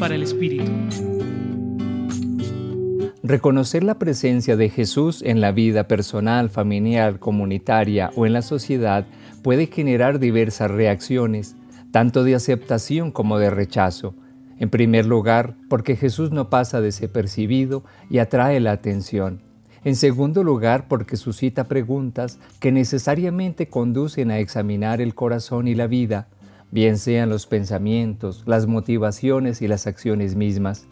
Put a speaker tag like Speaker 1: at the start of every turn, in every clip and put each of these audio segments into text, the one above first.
Speaker 1: para el Espíritu.
Speaker 2: Reconocer la presencia de Jesús en la vida personal, familiar, comunitaria o en la sociedad puede generar diversas reacciones, tanto de aceptación como de rechazo. En primer lugar, porque Jesús no pasa desapercibido y atrae la atención. En segundo lugar, porque suscita preguntas que necesariamente conducen a examinar el corazón y la vida, bien sean los pensamientos, las motivaciones y las acciones mismas.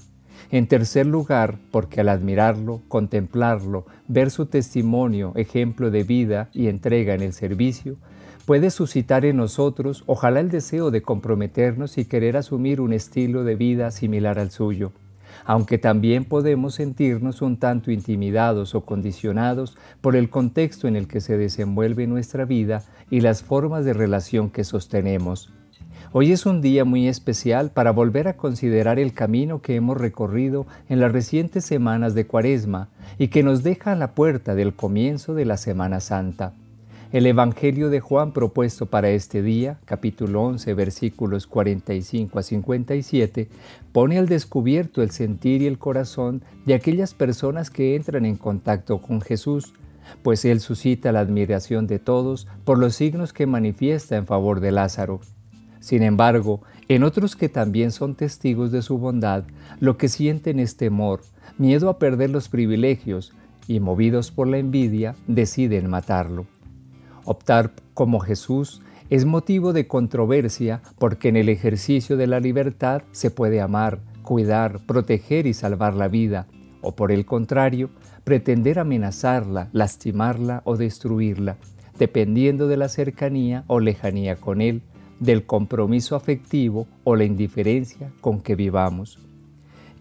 Speaker 2: En tercer lugar, porque al admirarlo, contemplarlo, ver su testimonio, ejemplo de vida y entrega en el servicio, puede suscitar en nosotros ojalá el deseo de comprometernos y querer asumir un estilo de vida similar al suyo aunque también podemos sentirnos un tanto intimidados o condicionados por el contexto en el que se desenvuelve nuestra vida y las formas de relación que sostenemos. Hoy es un día muy especial para volver a considerar el camino que hemos recorrido en las recientes semanas de Cuaresma y que nos deja a la puerta del comienzo de la Semana Santa. El Evangelio de Juan propuesto para este día, capítulo 11, versículos 45 a 57, pone al descubierto el sentir y el corazón de aquellas personas que entran en contacto con Jesús, pues Él suscita la admiración de todos por los signos que manifiesta en favor de Lázaro. Sin embargo, en otros que también son testigos de su bondad, lo que sienten es temor, miedo a perder los privilegios, y movidos por la envidia, deciden matarlo. Optar como Jesús es motivo de controversia porque en el ejercicio de la libertad se puede amar, cuidar, proteger y salvar la vida, o por el contrario, pretender amenazarla, lastimarla o destruirla, dependiendo de la cercanía o lejanía con Él, del compromiso afectivo o la indiferencia con que vivamos.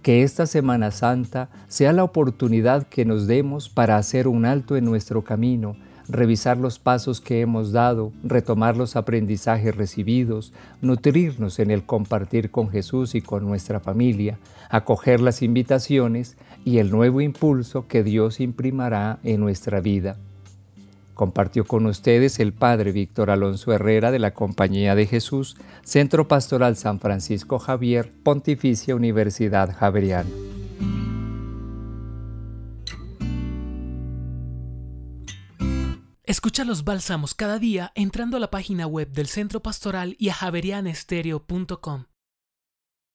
Speaker 2: Que esta Semana Santa sea la oportunidad que nos demos para hacer un alto en nuestro camino, revisar los pasos que hemos dado, retomar los aprendizajes recibidos, nutrirnos en el compartir con Jesús y con nuestra familia, acoger las invitaciones y el nuevo impulso que Dios imprimará en nuestra vida. Compartió con ustedes el Padre Víctor Alonso Herrera de la Compañía de Jesús, Centro Pastoral San Francisco Javier, Pontificia Universidad Javeriana.
Speaker 1: Escucha los bálsamos cada día entrando a la página web del Centro Pastoral y a javerianestereo.com.